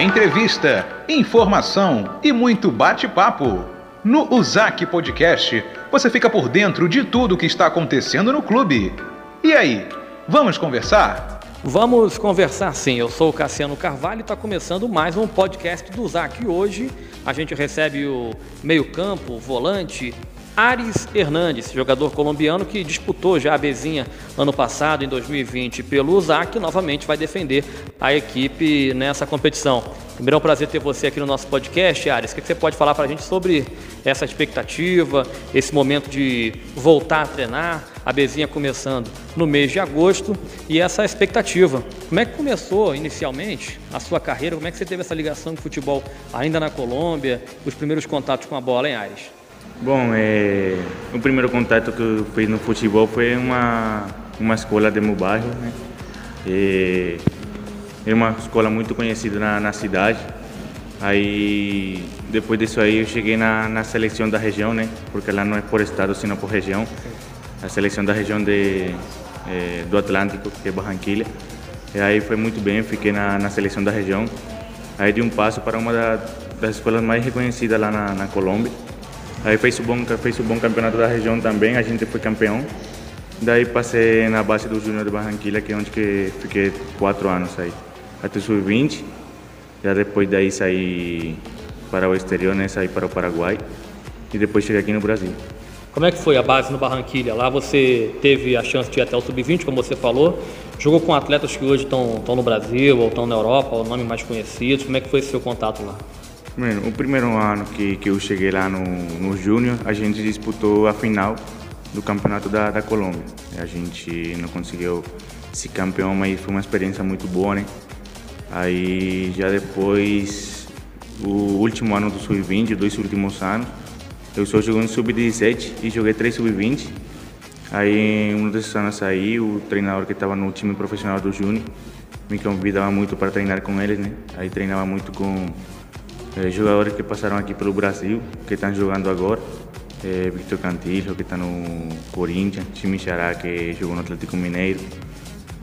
entrevista, informação e muito bate-papo. No Usac Podcast, você fica por dentro de tudo o que está acontecendo no clube. E aí, vamos conversar? Vamos conversar sim. Eu sou o Cassiano Carvalho e está começando mais um podcast do. E hoje a gente recebe o meio-campo, volante, Ares Hernandes, jogador colombiano que disputou já a Bezinha ano passado, em 2020, pelo USAC, novamente vai defender a equipe nessa competição. Primeiro é um prazer ter você aqui no nosso podcast, Ares. O que você pode falar para a gente sobre essa expectativa, esse momento de voltar a treinar, a Bezinha começando no mês de agosto e essa expectativa. Como é que começou inicialmente a sua carreira? Como é que você teve essa ligação com o futebol ainda na Colômbia, os primeiros contatos com a bola, em Ares? Bom, é, o primeiro contato que eu fiz no futebol foi uma, uma escola de meu bairro. Né? Era uma escola muito conhecida na, na, cidade. Aí, depois disso aí, eu cheguei na, na seleção da região, né? Porque lá não é por estado, sino por região. A seleção da região de, é, do Atlântico, que é Barranquilha. E aí foi muito bem, fiquei na, na seleção da região. Aí dei um passo para uma da, das escolas mais reconhecidas lá na, na Colômbia Aí fez o bom, fez o bom campeonato da região também, a gente foi campeão. Daí passei na base do Júnior de Barranquilla, que é onde que fiquei quatro anos aí. Até sub-20, já depois daí saí para o exterior, né? Saí para o Paraguai e depois cheguei aqui no Brasil. Como é que foi a base no Barranquilha? Lá você teve a chance de ir até o sub-20, como você falou. Jogou com atletas que hoje estão, no Brasil ou estão na Europa, ou nome mais conhecidos. Como é que foi esse seu contato lá? O primeiro ano que, que eu cheguei lá no, no Júnior, a gente disputou a final do campeonato da, da Colômbia. A gente não conseguiu ser campeão, mas foi uma experiência muito boa, né? Aí já depois, o último ano do Sub-20, dois últimos anos, eu só joguei no Sub-17 e joguei três Sub-20. Aí um desses anos aí, o treinador que estava no time profissional do Júnior me convidava muito para treinar com eles, né? Aí treinava muito com é, jogadores que passaram aqui pelo Brasil, que estão jogando agora. É, Victor Cantillo, que está no Corinthians, Chimi Xará, que jogou no Atlético Mineiro.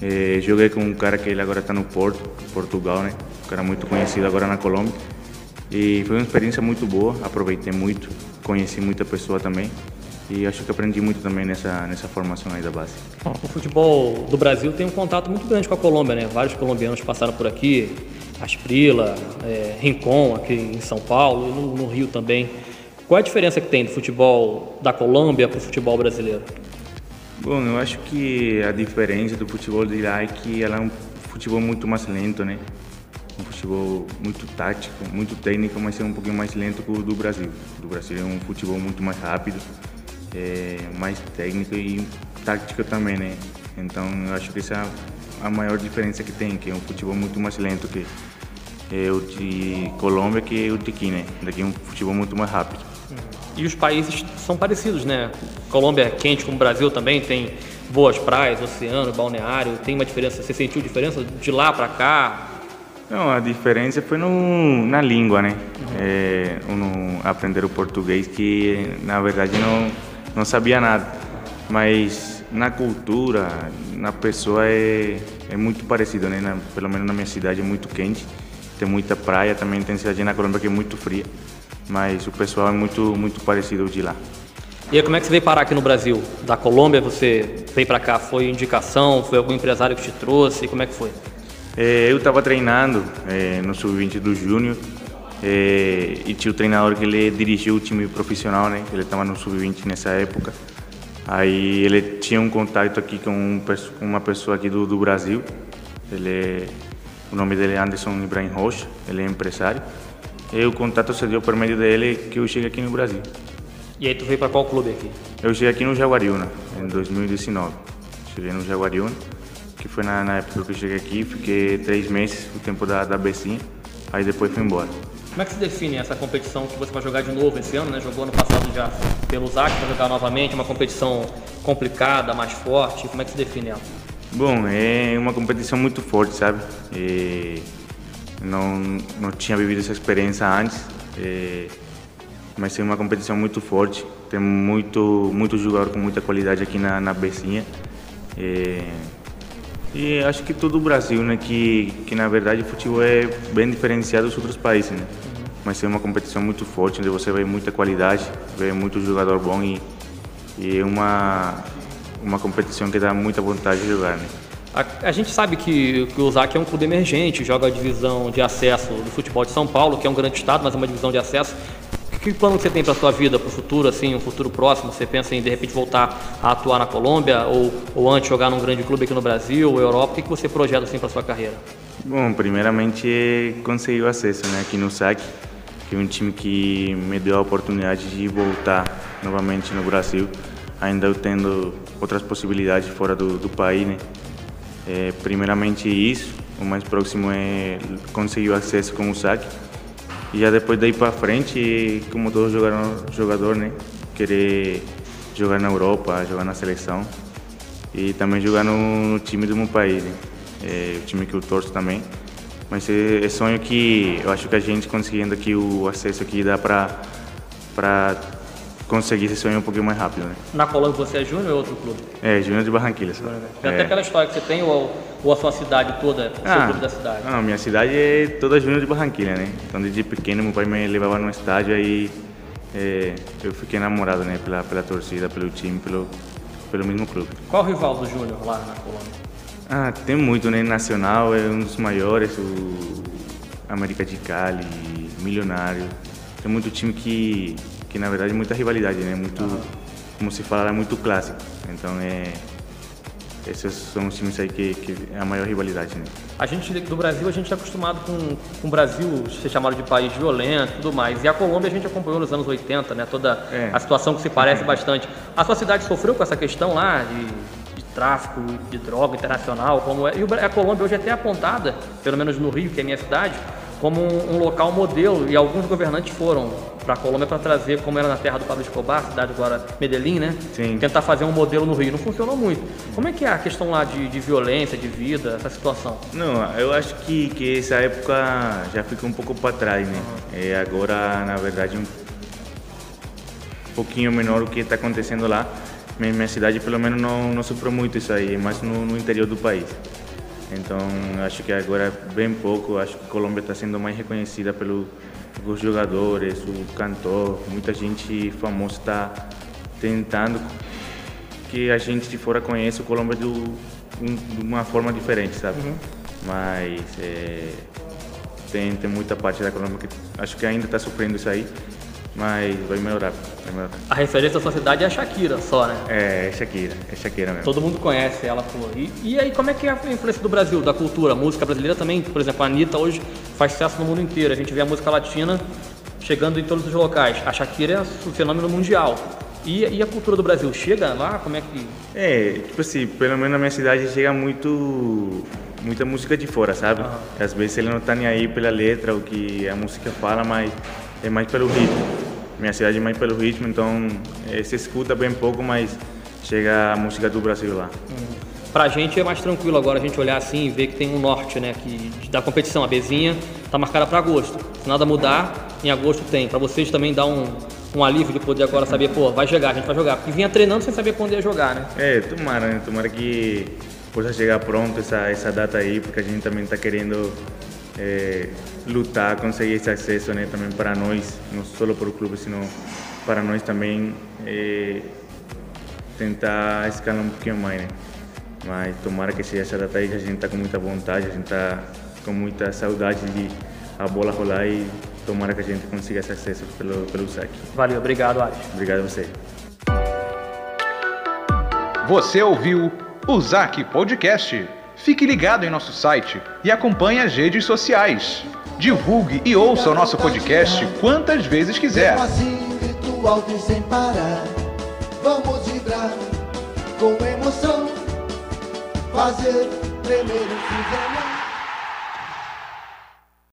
É, joguei com um cara que ele agora está no Porto, Portugal, né? Um cara muito conhecido agora na Colômbia. E foi uma experiência muito boa, aproveitei muito, conheci muita pessoa também. E acho que aprendi muito também nessa, nessa formação aí da base. O futebol do Brasil tem um contato muito grande com a Colômbia, né? Vários colombianos passaram por aqui, Asprila, é, Rincon aqui em São Paulo, no, no Rio também. Qual é a diferença que tem do futebol da Colômbia para o futebol brasileiro? Bom, eu acho que a diferença do futebol de lá é que ela é um futebol muito mais lento, né? Um futebol muito tático, muito técnico, mas é um pouquinho mais lento que o do Brasil. O Brasil é um futebol muito mais rápido, é, mais técnico e tático também, né? Então, eu acho que essa a maior diferença que tem, que é um futebol muito mais lento que é o de Colômbia que o de aqui, né? Daqui é um futebol muito mais rápido. E os países são parecidos, né? Colômbia é quente como o Brasil também, tem boas praias, oceano, balneário. Tem uma diferença, você sentiu diferença de lá para cá? Não, a diferença foi no, na língua, né? Uhum. É, um, aprender o português que, na verdade, não, não sabia nada. Mas na cultura, na pessoa é, é muito parecido, né? Na, pelo menos na minha cidade é muito quente, tem muita praia, também tem cidade na Colômbia que é muito fria, mas o pessoal é muito muito parecido de lá. E aí, como é que você veio parar aqui no Brasil? Da Colômbia você veio para cá? Foi indicação? Foi algum empresário que te trouxe? Como é que foi? É, eu estava treinando é, no sub-20 do Júnior é, e tinha o treinador que ele dirigiu o time profissional, né? Ele estava no sub-20 nessa época. Aí ele tinha um contato aqui com uma pessoa aqui do, do Brasil. Ele o nome dele é Anderson Ibrahim Rocha, ele é empresário. E o contato se deu por meio dele que eu cheguei aqui no Brasil. E aí tu veio para qual clube aqui? Eu cheguei aqui no Jaguariúna, em 2019. Cheguei no Jaguariúna, que foi na, na época que eu cheguei aqui, fiquei três meses, o tempo da, da Becinha, aí depois fui embora. Como é que se define essa competição que você vai jogar de novo esse ano, né? Jogou ano passado já pelo ZAC, vai jogar novamente, uma competição complicada, mais forte. Como é que se define ela? Bom, é uma competição muito forte, sabe? E não, não tinha vivido essa experiência antes, e, mas é uma competição muito forte. Tem muito, muito jogador com muita qualidade aqui na, na Becinha. E, E acho que todo o Brasil, né, que, que na verdade o futebol é bem diferenciado dos outros países, né? Mas é uma competição muito forte, onde você vê muita qualidade, vê muito jogador bom e, e é uma, uma competição que dá muita vontade de jogar, né? A, a, gente sabe que, que o ZAC é um clube emergente, joga a divisão de acesso do futebol de São Paulo, que é um grande estado, mas é uma divisão de acesso. Que plano você tem para a sua vida, para o futuro, assim, um futuro próximo? Você pensa em de repente voltar a atuar na Colômbia ou, ou antes jogar num grande clube aqui no Brasil ou Europa? O que, você projeta assim para sua carreira? Bom, primeiramente conseguir o acesso, né, aqui no SAC, que é um time que me deu a oportunidade de voltar novamente no Brasil, ainda tendo outras possibilidades fora do, do país, né? É, primeiramente isso, o mais próximo é conseguir o acesso com o SAC e já depois daí para frente, como todo jogador, jogador, né? Querer jogar na Europa, jogar na seleção e também jogar no, no time do meu país, né? é, o time que eu torço também. Mas é, é, sonho que eu acho que a gente conseguindo aqui o acesso aqui dá para para conseguir esse sonho um pouquinho mais rápido, né? Na Colômbia você é júnior ou outro clube? É, júnior de Barranquilla. Tem é. até aquela história que você tem ou, ou a sua cidade toda, o ah, seu clube da cidade? Não, minha cidade é toda júnior de Barranquilla, né? Então desde pequeno meu pai me levava no estádio aí é, eu fiquei namorado, né? Pela, pela torcida, pelo time, pelo, pelo mesmo clube. Qual o rival do Júnior lá na Colômbia? Ah, tem muito, né? Nacional é um dos maiores, o América de Cali, Milionário. Tem muito time que que na verdade muita rivalidade, né? Muito, como se fala, é muito clássico. Então é esses são os times aí que, que é a maior rivalidade, né? A gente do Brasil, a gente está acostumado com, com o Brasil ser chamado de país violento e tudo mais. E a Colômbia a gente acompanhou nos anos 80, né? Toda é. a situação que se parece é. bastante. A sua cidade sofreu com essa questão lá de, de tráfico de droga internacional, como é. E a Colômbia hoje é até apontada, pelo menos no Rio, que é a minha cidade, como um, um local modelo. E alguns governantes foram para a Colômbia para trazer, como era na terra do Pablo Escobar, cidade agora Medellín, né? Sim. Tentar fazer um modelo no Rio. Não funcionou muito. Como é que é a questão lá de, de violência, de vida, essa situação? Não, eu acho que, que essa época já fica um pouco para trás, né? Uhum. É, agora, na verdade, um pouquinho menor o que está acontecendo lá. Minha, cidade, pelo menos, não, não sofreu muito isso aí, mas no, no interior do país. Então, acho que agora, bem pouco, acho que a Colômbia está sendo mais reconhecida pelo os jogadores, o cantor, muita gente famosa está tentando que a gente de fora conheça o Colômbia do, um, de uma forma diferente, sabe? Uhum. Mas é, tem, tem muita parte da Colômbia que acho que ainda está sofrendo isso aí mas vai melhorar, vai melhorar. A referência da sua cidade é a Shakira só, né? É, é Shakira, é Shakira mesmo. Todo mundo conhece ela, pô. E, e aí, como é que é a influência do Brasil, da cultura? A música brasileira também, por exemplo, a Anitta hoje faz sucesso no mundo inteiro. A gente vê a música latina chegando em todos os locais. A Shakira é um fenômeno mundial. E, e, a cultura do Brasil chega lá? Como é que. É, tipo assim, pelo menos na minha cidade chega muito. muita música de fora, sabe? Uhum. Às vezes ele não tá nem aí pela letra, o que a música fala, mas é mais pelo ritmo minha cidade é mais pelo ritmo, então é, se escuta bem pouco, mas chega a música do Brasil lá. Uhum. Pra gente é mais tranquilo agora a gente olhar assim e ver que tem um norte, né, que da competição, a Bezinha tá marcada para agosto. Se nada mudar, em agosto tem. Para vocês também dá um, um alívio de poder agora saber, pô, vai jogar, a gente vai jogar. Porque vinha treinando sem saber quando ia jogar, né? É, tomara, né? Tomara que possa chegar pronto essa, essa data aí, porque a gente também tá querendo é, lutar, conseguir esse acesso né, também para nós, não só para o clube, sino para nós também é, tentar escalar um pouquinho mais. Né? Mas tomara que seja essa data aí a gente está com muita vontade, a gente está com muita saudade de a bola rolar e tomara que a gente consiga esse acesso pelo, pelo SAC. Valeu, obrigado, Alex. Obrigado a você. Você ouviu o ZAC Podcast. Fique ligado em nosso site e acompanhe as redes sociais. Divulgue e ouça o nosso podcast quantas vezes quiser. Assim, fazer